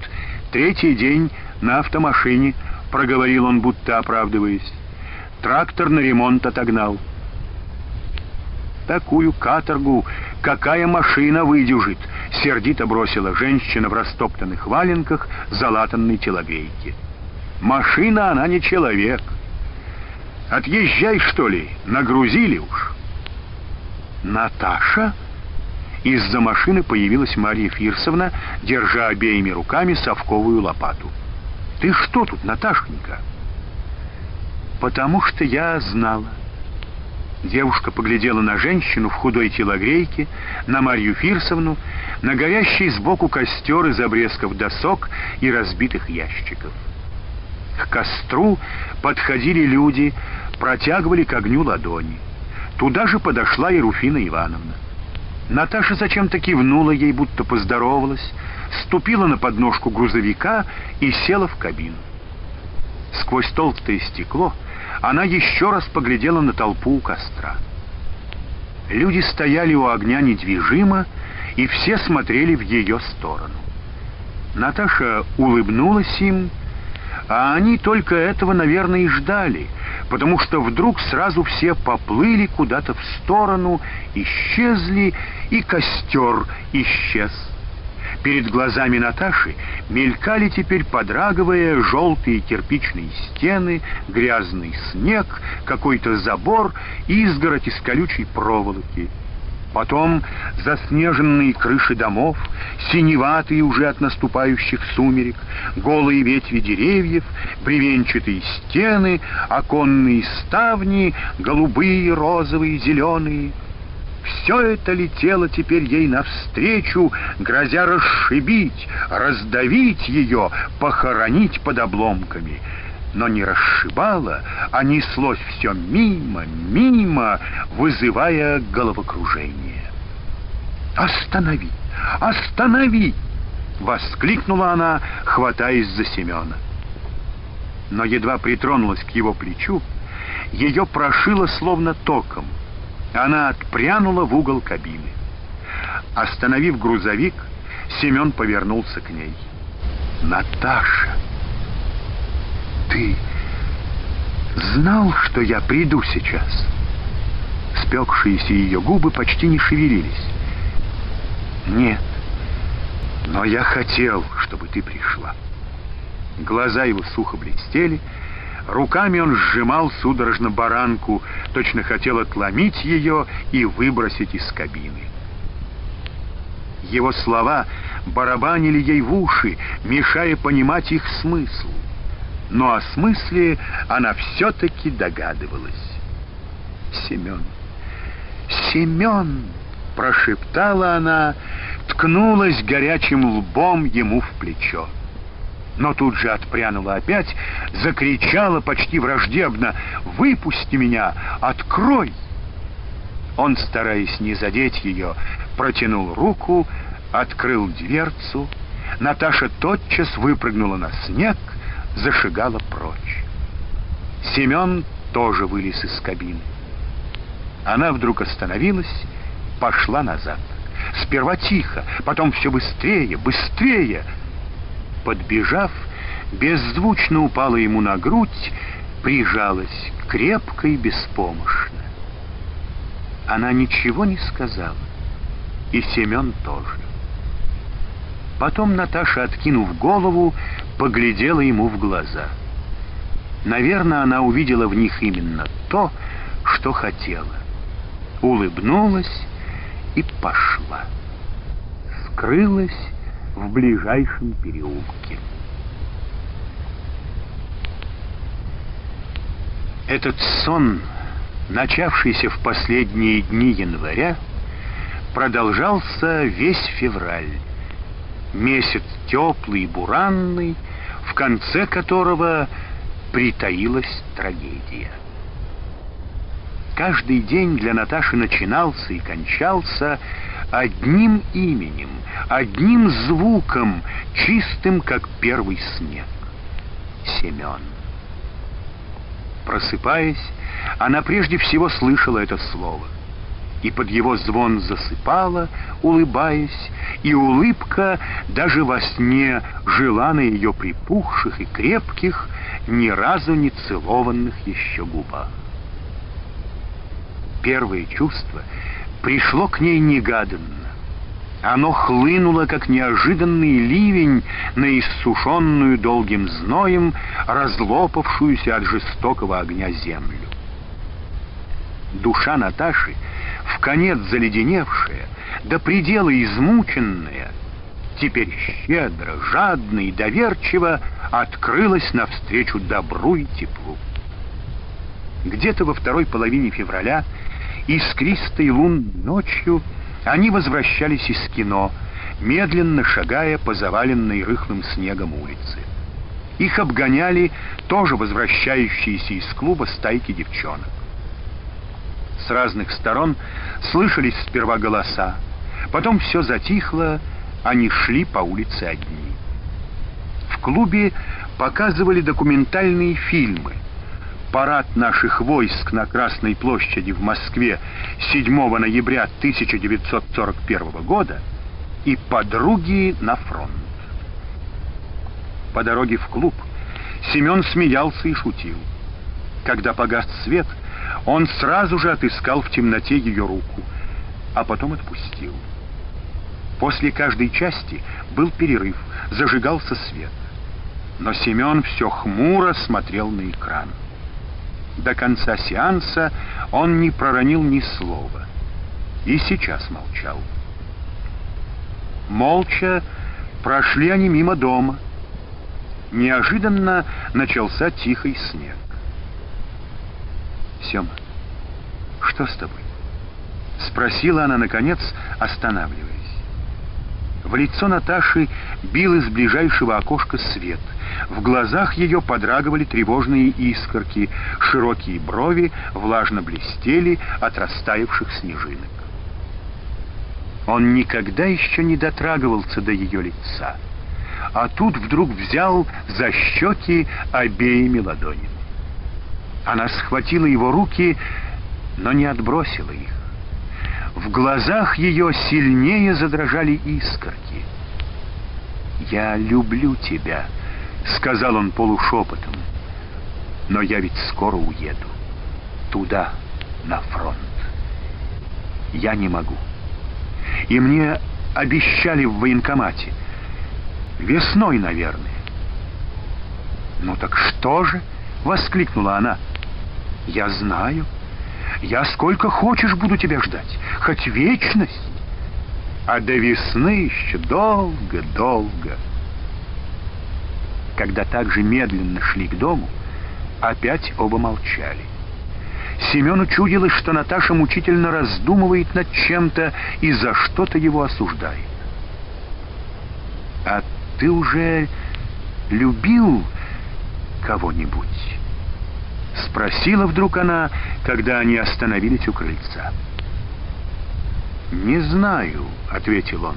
третий день на автомашине», — проговорил он, будто оправдываясь. «Трактор на ремонт отогнал». Такую каторгу какая машина выдюжит, сердито бросила женщина в растоптанных валенках залатанной телогрейки. Машина она не человек. Отъезжай, что ли, нагрузили уж. Наташа? Из-за машины появилась Мария Фирсовна, держа обеими руками совковую лопату. Ты что тут, Наташенька? Потому что я знала. Девушка поглядела на женщину в худой телогрейке, на Марью Фирсовну, на горящий сбоку костер из обрезков досок и разбитых ящиков. К костру подходили люди, протягивали к огню ладони. Туда же подошла и Руфина Ивановна. Наташа зачем-то кивнула ей, будто поздоровалась, ступила на подножку грузовика и села в кабину. Сквозь толстое стекло она еще раз поглядела на толпу у костра. Люди стояли у огня недвижимо, и все смотрели в ее сторону. Наташа улыбнулась им, а они только этого, наверное, и ждали, потому что вдруг сразу все поплыли куда-то в сторону, исчезли, и костер исчез. Перед глазами Наташи мелькали теперь, подрагивая, желтые кирпичные стены, грязный снег, какой-то забор, изгородь из колючей проволоки. Потом заснеженные крыши домов, синеватые уже от наступающих сумерек, голые ветви деревьев, бревенчатые стены, оконные ставни, голубые, розовые, зеленые — Все это летело теперь ей навстречу, грозя расшибить, раздавить ее, похоронить под обломками. Но не расшибало, а неслось все мимо, мимо, вызывая головокружение. «Останови! Останови!» — воскликнула она, хватаясь за Семена. Но едва притронулась к его плечу, ее прошило словно током. Она отпрянула в угол кабины. Остановив грузовик, Семен повернулся к ней. «Наташа, ты знал, что я приду сейчас?» Спекшиеся ее губы почти не шевелились. «Нет, но я хотел, чтобы ты пришла». Глаза его сухо блестели, Руками он сжимал судорожно баранку, точно хотел отломить ее и выбросить из кабины. Его слова барабанили ей в уши, мешая понимать их смысл. Но о смысле она все-таки догадывалась. «Семен! Семен!» — прошептала она, ткнулась горячим лбом ему в плечо но тут же отпрянула опять, закричала почти враждебно «Выпусти меня! Открой!» Он, стараясь не задеть ее, протянул руку, открыл дверцу. Наташа тотчас выпрыгнула на снег, зашагала прочь. Семен тоже вылез из кабины. Она вдруг остановилась, пошла назад. Сперва тихо, потом все быстрее, быстрее — подбежав, беззвучно упала ему на грудь, прижалась крепко и беспомощно. Она ничего не сказала, и Семен тоже. Потом Наташа, откинув голову, поглядела ему в глаза. Наверное, она увидела в них именно то, что хотела. Улыбнулась и пошла. Скрылась в ближайшем переулке. Этот сон, начавшийся в последние дни января, продолжался весь февраль. Месяц теплый и буранный, в конце которого притаилась трагедия. Каждый день для Наташи начинался и кончался одним именем, одним звуком, чистым, как первый снег. Семен. Просыпаясь, она прежде всего слышала это слово. И под его звон засыпала, улыбаясь, и улыбка даже во сне жила на ее припухших и крепких, ни разу не целованных еще губах. Первое чувство пришло к ней негаданно. Оно хлынуло, как неожиданный ливень, на иссушенную долгим зноем, разлопавшуюся от жестокого огня землю. Душа Наташи, в конец заледеневшая, до предела измученная, теперь щедро, жадно и доверчиво открылась навстречу добру и теплу. Где-то во второй половине февраля искристой лунной ночью они возвращались из кино, медленно шагая по заваленной рыхлым снегом улице. Их обгоняли тоже возвращающиеся из клуба стайки девчонок. С разных сторон слышались сперва голоса, потом все затихло, они шли по улице одни. В клубе показывали документальные фильмы — парад наших войск на Красной площади в Москве 7 ноября 1941 года и подруги на фронт. По дороге в клуб Семен смеялся и шутил. Когда погас свет, он сразу же отыскал в темноте ее руку, а потом отпустил. После каждой части был перерыв, зажигался свет. Но Семен все хмуро смотрел на экран. До конца сеанса он не проронил ни слова. И сейчас молчал. Молча прошли они мимо дома. Неожиданно начался тихий снег. Сема, что с тобой? — спросила она, наконец, останавливаясь. В лицо Наташи бил из ближайшего окошка свет. В глазах ее подрагивали тревожные искорки, широкие брови влажно блестели от растаявших снежинок. Он никогда еще не дотрагивался до ее лица, а тут вдруг взял за щеки обеими ладонями. Она схватила его руки, но не отбросила их. В глазах ее сильнее задрожали искорки. «Я люблю тебя», — сказал он полушепотом. «Но я ведь скоро уеду. Туда, на фронт. Я не могу. И мне обещали в военкомате. Весной, наверное». «Ну так что же?» — воскликнула она. «Я знаю». Я сколько хочешь буду тебя ждать, хоть вечность. А до весны еще долго-долго. Когда так же медленно шли к дому, опять оба молчали. Семену чудилось, что Наташа мучительно раздумывает над чем-то и за что-то его осуждает. «А ты уже любил кого-нибудь?» Спросила вдруг она, когда они остановились у крыльца. «Не знаю», — ответил он.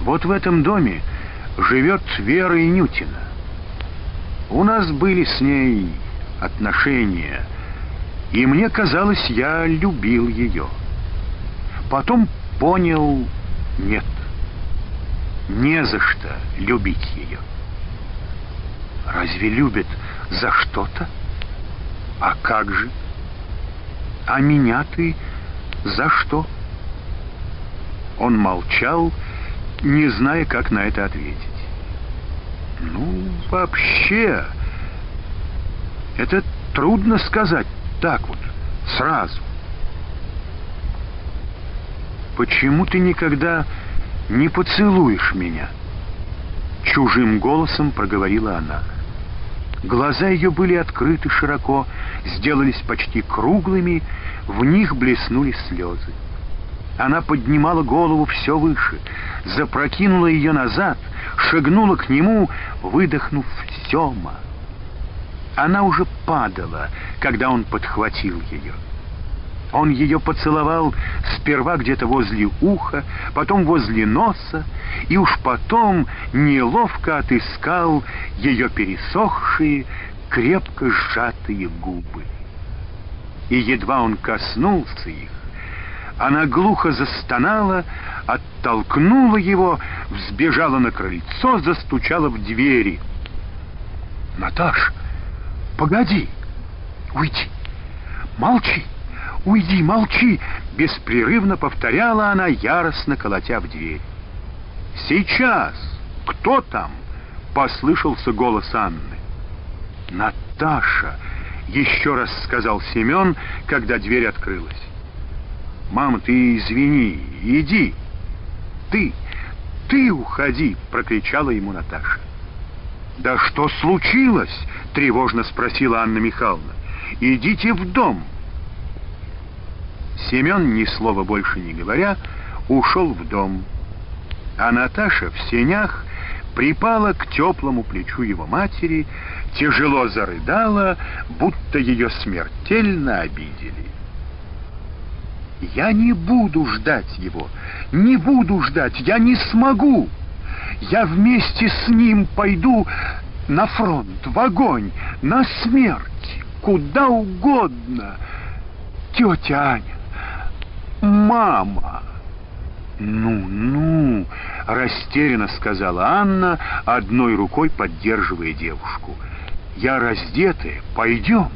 «Вот в этом доме живет Вера Инютина. У нас были с ней отношения, и мне казалось, я любил ее. Потом понял, нет, не за что любить ее. Разве любят за что-то? А как же? А меня ты за что? Он молчал, не зная, как на это ответить. Ну, вообще, это трудно сказать так вот, сразу. Почему ты никогда не поцелуешь меня? Чужим голосом проговорила она. Глаза ее были открыты широко, сделались почти круглыми, в них блеснули слезы. Она поднимала голову все выше, запрокинула ее назад, шагнула к нему, выдохнув «Сема». Она уже падала, когда он подхватил ее. Он ее поцеловал сперва где-то возле уха, потом возле носа, и уж потом неловко отыскал ее пересохшие, крепко сжатые губы. И едва он коснулся их, она глухо застонала, оттолкнула его, взбежала на крыльцо, застучала в двери. «Наташ, погоди! Уйди! Молчи!» «Уйди, молчи!» — беспрерывно повторяла она, яростно колотя в дверь. «Сейчас! Кто там?» — послышался голос Анны. «Наташа!» — еще раз сказал Семен, когда дверь открылась. «Мама, ты извини, иди!» «Ты, ты уходи!» — прокричала ему Наташа. «Да что случилось?» — тревожно спросила Анна Михайловна. «Идите в дом!» Семен, ни слова больше не говоря, ушел в дом. А Наташа в сенях припала к теплому плечу его матери, тяжело зарыдала, будто ее смертельно обидели. «Я не буду ждать его, не буду ждать, я не смогу! Я вместе с ним пойду на фронт, в огонь, на смерть, куда угодно, тетя Аня. «Мама!» «Ну-ну!» — растерянно сказала Анна, одной рукой поддерживая девушку. «Я раздетая, пойдем!»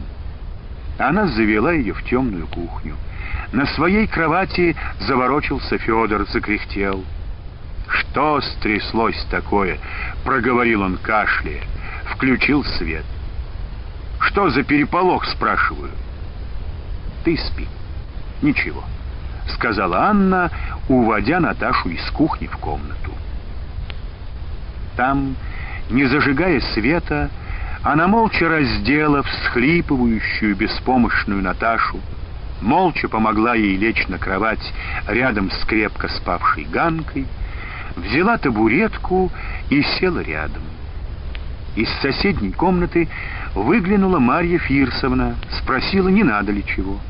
Она завела ее в темную кухню. На своей кровати заворочился Федор, закряхтел. «Что стряслось такое?» — проговорил он кашляя. Включил свет. «Что за переполох?» — спрашиваю. «Ты спи. Ничего». — сказала Анна, уводя Наташу из кухни в комнату. Там, не зажигая света, она молча раздела всхлипывающую беспомощную Наташу, молча помогла ей лечь на кровать рядом с крепко спавшей Ганкой, взяла табуретку и села рядом. Из соседней комнаты выглянула Марья Фирсовна, спросила, не надо ли чего.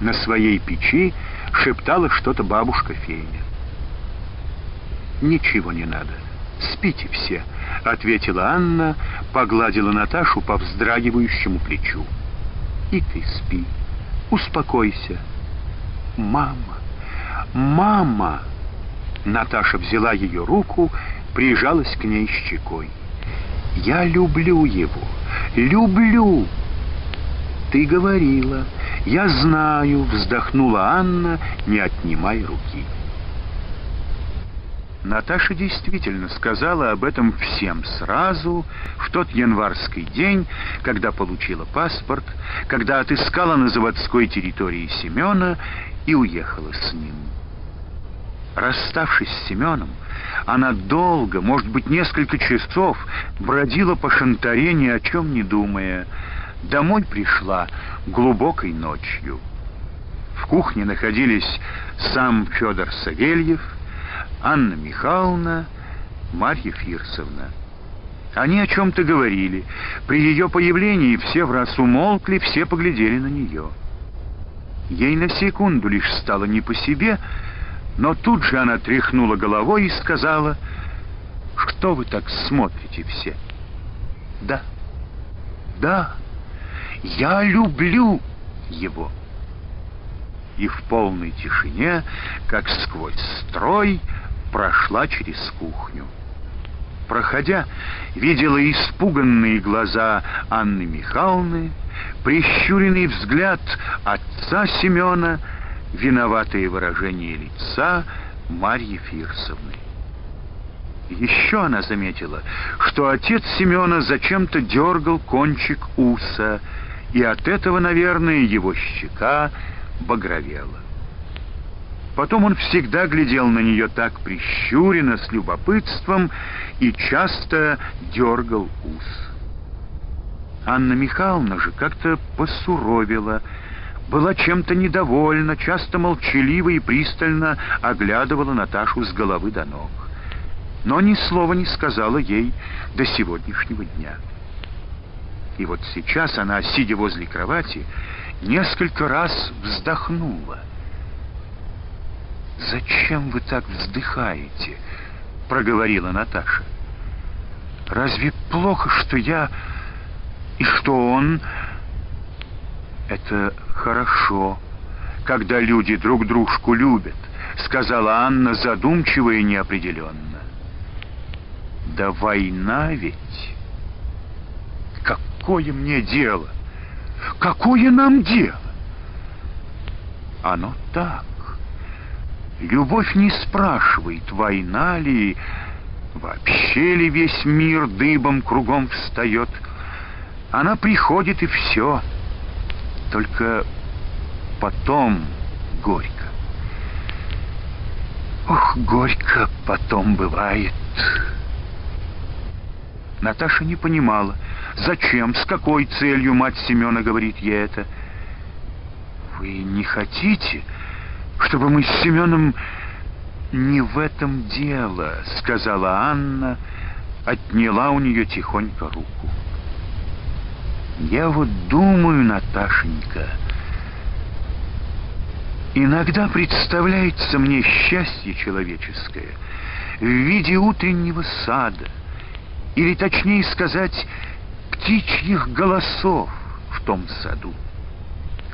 На своей печи шептала что-то бабушка Феня. «Ничего не надо, спите все», — ответила Анна, погладила Наташу по вздрагивающему плечу. «И ты спи, успокойся». «Мама, мама!» Наташа взяла ее руку, прижалась к ней щекой. «Я люблю его, люблю!» «Ты говорила, я знаю», — вздохнула Анна, не отнимая руки. Наташа действительно сказала об этом всем сразу, в тот январский день, когда получила паспорт, когда отыскала на заводской территории Семена и уехала с ним. Расставшись с Семеном, она долго, может быть, несколько часов бродила по Шантаре, ни о чем не думая. Домой пришла глубокой ночью. В кухне находились сам Федор Савельев, Анна Михайловна, Марья Фирсовна. Они о чем-то говорили. При ее появлении все в раз умолкли, все поглядели на нее. Ей на секунду лишь стало не по себе, но тут же она тряхнула головой и сказала, «Что вы так смотрите все?» «Да, да, я люблю его». И в полной тишине, как сквозь строй, прошла через кухню. Проходя, видела испуганные глаза Анны Михайловны, прищуренный взгляд отца Семена, виноватое выражение лица Марьи Фирсовны. Еще она заметила, что отец Семена зачем-то дергал кончик уса, и от этого, наверное, его щека багровела. Потом он всегда глядел на нее так прищуренно, с любопытством, и часто дергал ус. Анна Михайловна же как-то посуровила, была чем-то недовольна, часто молчаливо и пристально оглядывала Наташу с головы до ног. Но ни слова не сказала ей до сегодняшнего дня. И вот сейчас она, сидя возле кровати, несколько раз вздохнула — «Зачем вы так вздыхаете?» — проговорила Наташа. «Разве плохо, что я и что он...» «Это хорошо, когда люди друг дружку любят», — сказала Анна задумчиво и неопределенно. «Да война ведь...» «Какое мне дело? Какое нам дело?» «Оно так. Любовь не спрашивает, война ли, вообще ли весь мир дыбом кругом встает. Она приходит и все. Только потом горько. Ох, горько потом бывает. Наташа не понимала, зачем, с какой целью мать Семена говорит ей это. Вы не хотите, чтобы мы с Семеном... «Не в этом дело», — сказала Анна, отняла у нее тихонько руку. «Я вот думаю, Наташенька, иногда представляется мне счастье человеческое в виде утреннего сада, или, точнее сказать, птичьих голосов в том саду.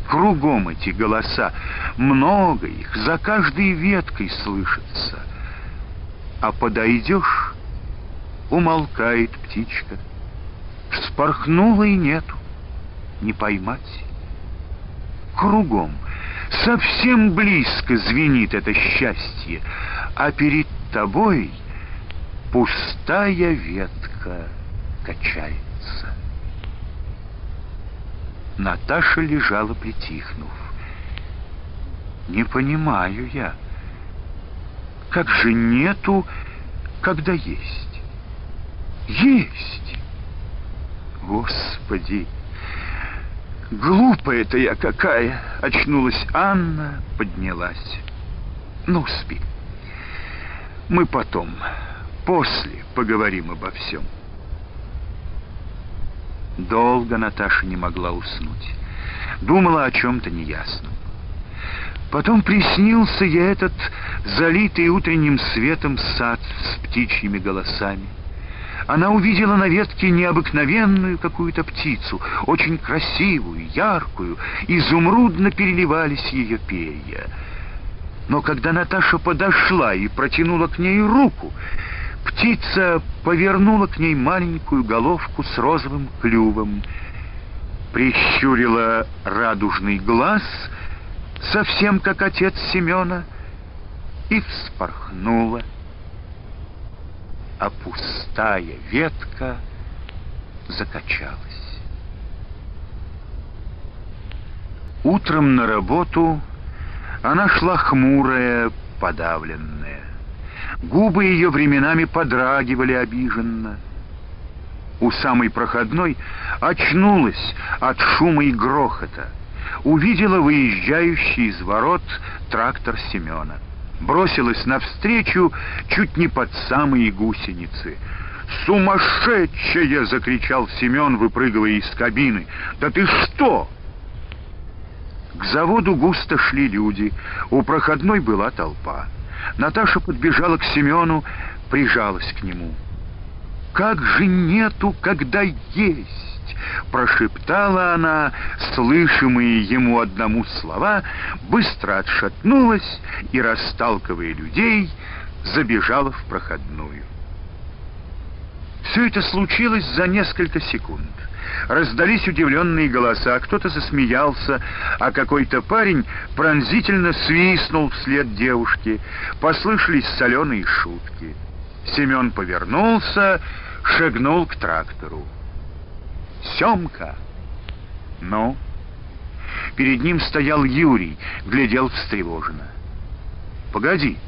Кругом эти голоса, много их, за каждой веткой слышится. А подойдешь, умолкает птичка. Вспорхнула и нету, не поймать. Кругом, совсем близко звенит это счастье, а перед тобой пустая ветка качается. Наташа лежала, притихнув. «Не понимаю я, как же нету, когда есть?» «Есть!» «Господи, глупая-то я какая!» Очнулась Анна, поднялась. Ну, спи. Мы потом, после поговорим обо всем. Долго Наташа не могла уснуть. Думала о чем-то неясном. Потом приснился ей этот залитый утренним светом сад с птичьими голосами. Она увидела на ветке необыкновенную какую-то птицу, очень красивую, яркую, изумрудно переливались ее перья. Но когда Наташа подошла и протянула к ней руку, птица повернула к ней маленькую головку с розовым клювом, прищурила радужный глаз — совсем как отец Семена, и вспорхнула. А пустая ветка закачалась. Утром на работу она шла хмурая, подавленная. Губы ее временами подрагивали обиженно. У самой проходной очнулась от шума и грохота увидела выезжающий из ворот трактор Семена. Бросилась навстречу чуть не под самые гусеницы. «Сумасшедшая!» — закричал Семен, выпрыгивая из кабины. «Да ты что?» К заводу густо шли люди. У проходной была толпа. Наташа подбежала к Семену, прижалась к нему. «Как же нету, когда есть!» прошептала она, слышимые ему одному слова, быстро отшатнулась и, расталкивая людей, забежала в проходную. Все это случилось за несколько секунд. Раздались удивленные голоса, кто-то засмеялся, а какой-то парень пронзительно свистнул вслед девушке. Послышались соленые шутки. Семен повернулся, шагнул к трактору. Семка!» «Ну?» Перед ним стоял Юрий, глядел встревоженно. «Погоди,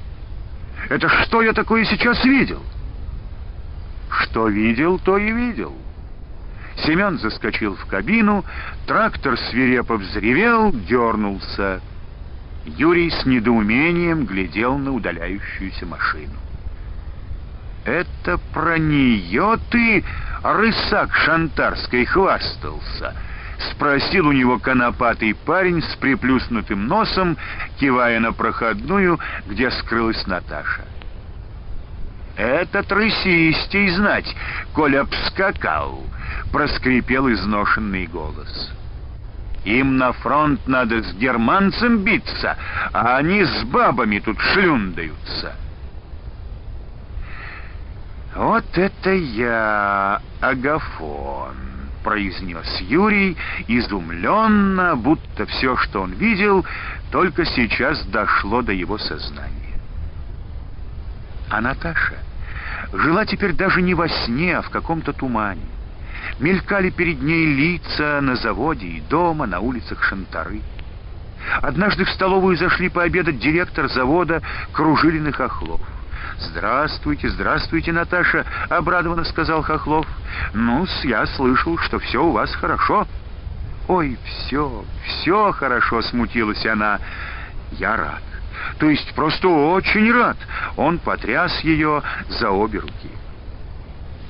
это что я такое сейчас видел?» «Что видел, то и видел». Семен заскочил в кабину, трактор свирепо взревел, дернулся. Юрий с недоумением глядел на удаляющуюся машину. «Это про нее ты, рысак шантарской, хвастался?» — спросил у него конопатый парень с приплюснутым носом, кивая на проходную, где скрылась Наташа. «Этот рысистей знать, коль обскакал!» — проскрипел изношенный голос. «Им на фронт надо с германцем биться, а они с бабами тут шлюндаются». «Вот это я, Агафон!» — произнес Юрий, изумленно, будто все, что он видел, только сейчас дошло до его сознания. А Наташа жила теперь даже не во сне, а в каком-то тумане. Мелькали перед ней лица на заводе и дома, на улицах Шантары. Однажды в столовую зашли пообедать директор завода Кружилиных Охлов. «Здравствуйте, здравствуйте, Наташа», — обрадованно сказал Хохлов. ну я слышал, что все у вас хорошо». «Ой, все, все хорошо», — смутилась она. «Я рад. То есть просто очень рад». Он потряс ее за обе руки.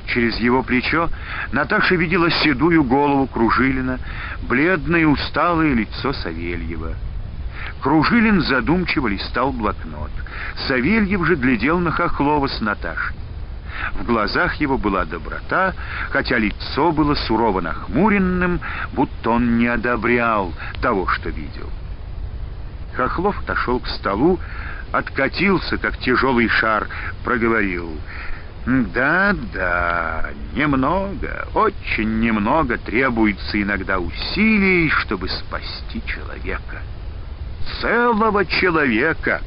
Через его плечо Наташа видела седую голову Кружилина, бледное и усталое лицо Савельева. Кружилин задумчиво листал блокнот. Савельев же глядел на Хохлова с Наташей. В глазах его была доброта, хотя лицо было сурово нахмуренным, будто он не одобрял того, что видел. Хохлов отошел к столу, откатился, как тяжелый шар, проговорил. «Да-да, немного, очень немного требуется иногда усилий, чтобы спасти человека» целого человека.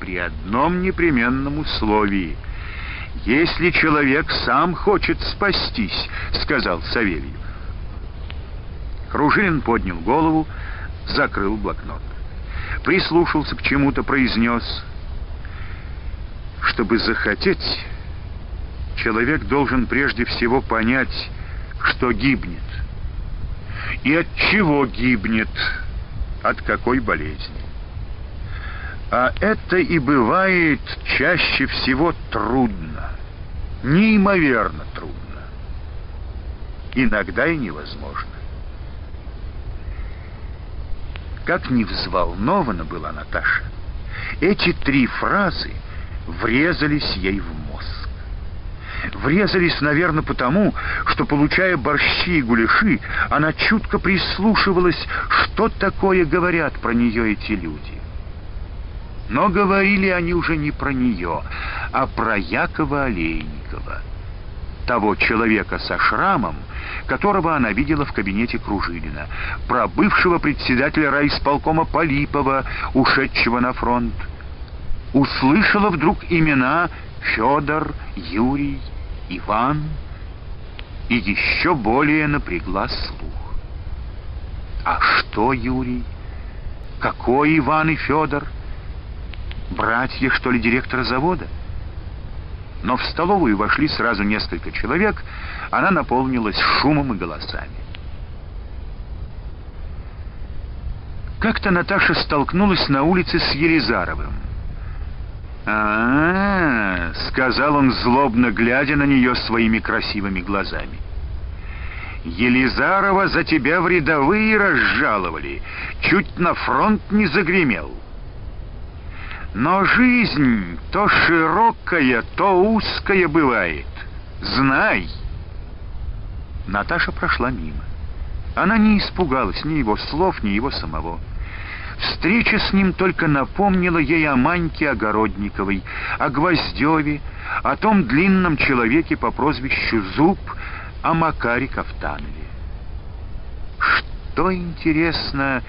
При одном непременном условии. Если человек сам хочет спастись, сказал Савельев. Кружинин поднял голову, закрыл блокнот. Прислушался к чему-то, произнес. Чтобы захотеть, человек должен прежде всего понять, что гибнет. и от чего гибнет, от какой болезни. А это и бывает чаще всего трудно, неимоверно трудно, иногда и невозможно. Как не взволнована была Наташа, эти три фразы врезались ей в мозг. Врезались, наверное, потому, что, получая борщи и гуляши, она чутко прислушивалась, что такое говорят про нее эти люди. Но говорили они уже не про нее, а про Якова Олейникова, того человека со шрамом, которого она видела в кабинете Кружилина, про бывшего председателя райисполкома Полипова, ушедшего на фронт. Услышала вдруг имена Федор, Юрий, Иван и еще более напрягла слух. А что Юрий? Какой Иван и Федор? Братья, что ли, директора завода? Но в столовую вошли сразу несколько человек, она наполнилась шумом и голосами. Как-то Наташа столкнулась на улице с Елизаровым. а, -а, -а сказал он, злобно глядя на нее своими красивыми глазами. «Елизарова за тебя в рядовые разжаловали, чуть на фронт не загремел». Но жизнь то широкая, то узкая бывает. Знай. Наташа прошла мимо. Она не испугалась ни его слов, ни его самого. Встреча с ним только напомнила ей о Маньке Огородниковой, о Гвоздеве, о том длинном человеке по прозвищу Зуб, о Макаре Кафтанове. Что, интересно,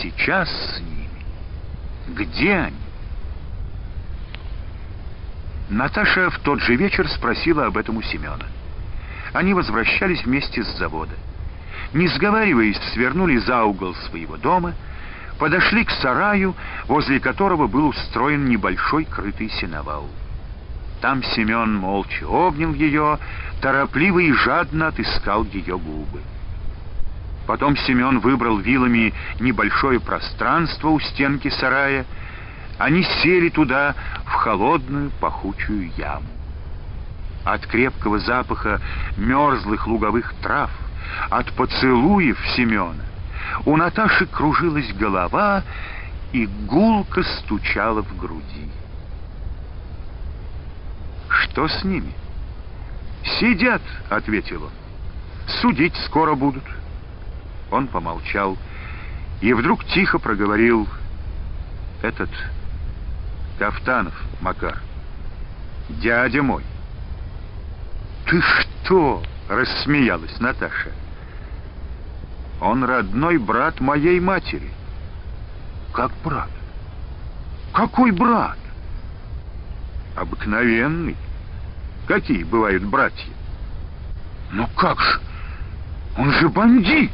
сейчас с ними? Где они? Наташа в тот же вечер спросила об этом у Семена. Они возвращались вместе с завода. Не сговариваясь, свернули за угол своего дома, подошли к сараю, возле которого был устроен небольшой крытый сеновал. Там Семен молча обнял ее, торопливо и жадно отыскал ее губы. Потом Семен выбрал вилами небольшое пространство у стенки сарая, они сели туда, в холодную пахучую яму. От крепкого запаха мерзлых луговых трав, от поцелуев Семена, у Наташи кружилась голова и гулко стучала в груди. «Что с ними?» «Сидят», — ответил он. «Судить скоро будут». Он помолчал и вдруг тихо проговорил «Этот Кафтанов, Макар. Дядя мой. Ты что? Рассмеялась Наташа. Он родной брат моей матери. Как брат? Какой брат? Обыкновенный. Какие бывают братья? Ну как же? Он же бандит!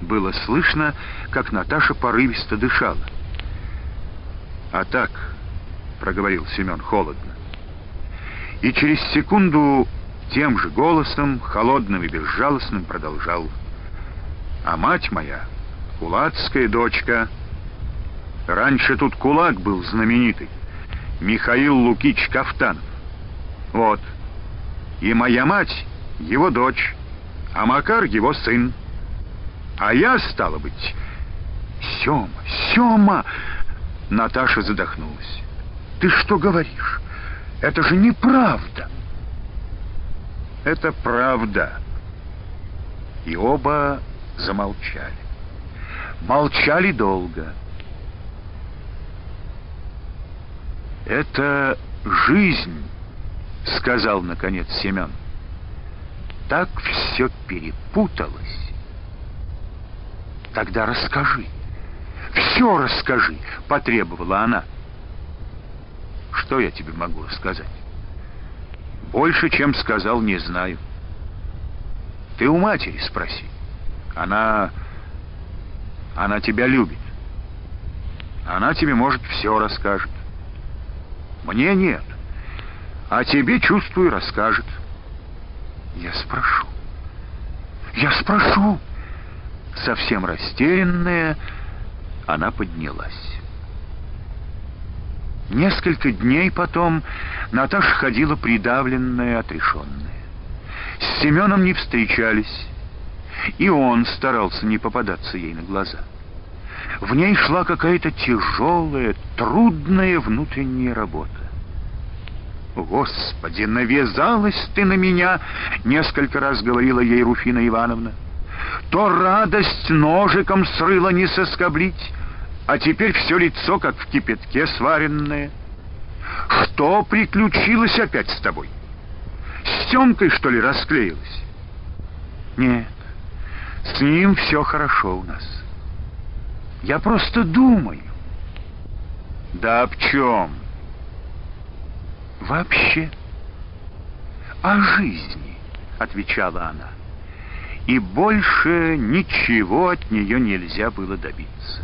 Было слышно, как Наташа порывисто дышала. «А так», — проговорил Семен холодно. И через секунду тем же голосом, холодным и безжалостным, продолжал. «А мать моя, кулацкая дочка, раньше тут кулак был знаменитый, Михаил Лукич Кафтанов. Вот. И моя мать — его дочь, а Макар — его сын. А я, стало быть, Сема, Сема!» Наташа задохнулась. «Ты что говоришь? Это же неправда!» «Это правда!» И оба замолчали. Молчали долго. «Это жизнь», — сказал, наконец, Семен. «Так все перепуталось. Тогда расскажи». Все расскажи, потребовала она. Что я тебе могу рассказать? Больше, чем сказал, не знаю. Ты у матери спроси. Она... Она тебя любит. Она тебе, может, все расскажет. Мне нет. А тебе, чувствую, расскажет. Я спрошу. Я спрошу. Совсем растерянная, она поднялась. Несколько дней потом Наташа ходила придавленная, отрешенная. С Семеном не встречались, и он старался не попадаться ей на глаза. В ней шла какая-то тяжелая, трудная внутренняя работа. «Господи, навязалась ты на меня!» — несколько раз говорила ей Руфина Ивановна. «То радость ножиком срыла не соскоблить, а теперь все лицо как в кипятке сваренное. Что приключилось опять с тобой? С Темкой, что ли, расклеилась?» «Нет, с ним все хорошо у нас. Я просто думаю». «Да об чем?» вообще о жизни, отвечала она. И больше ничего от нее нельзя было добиться.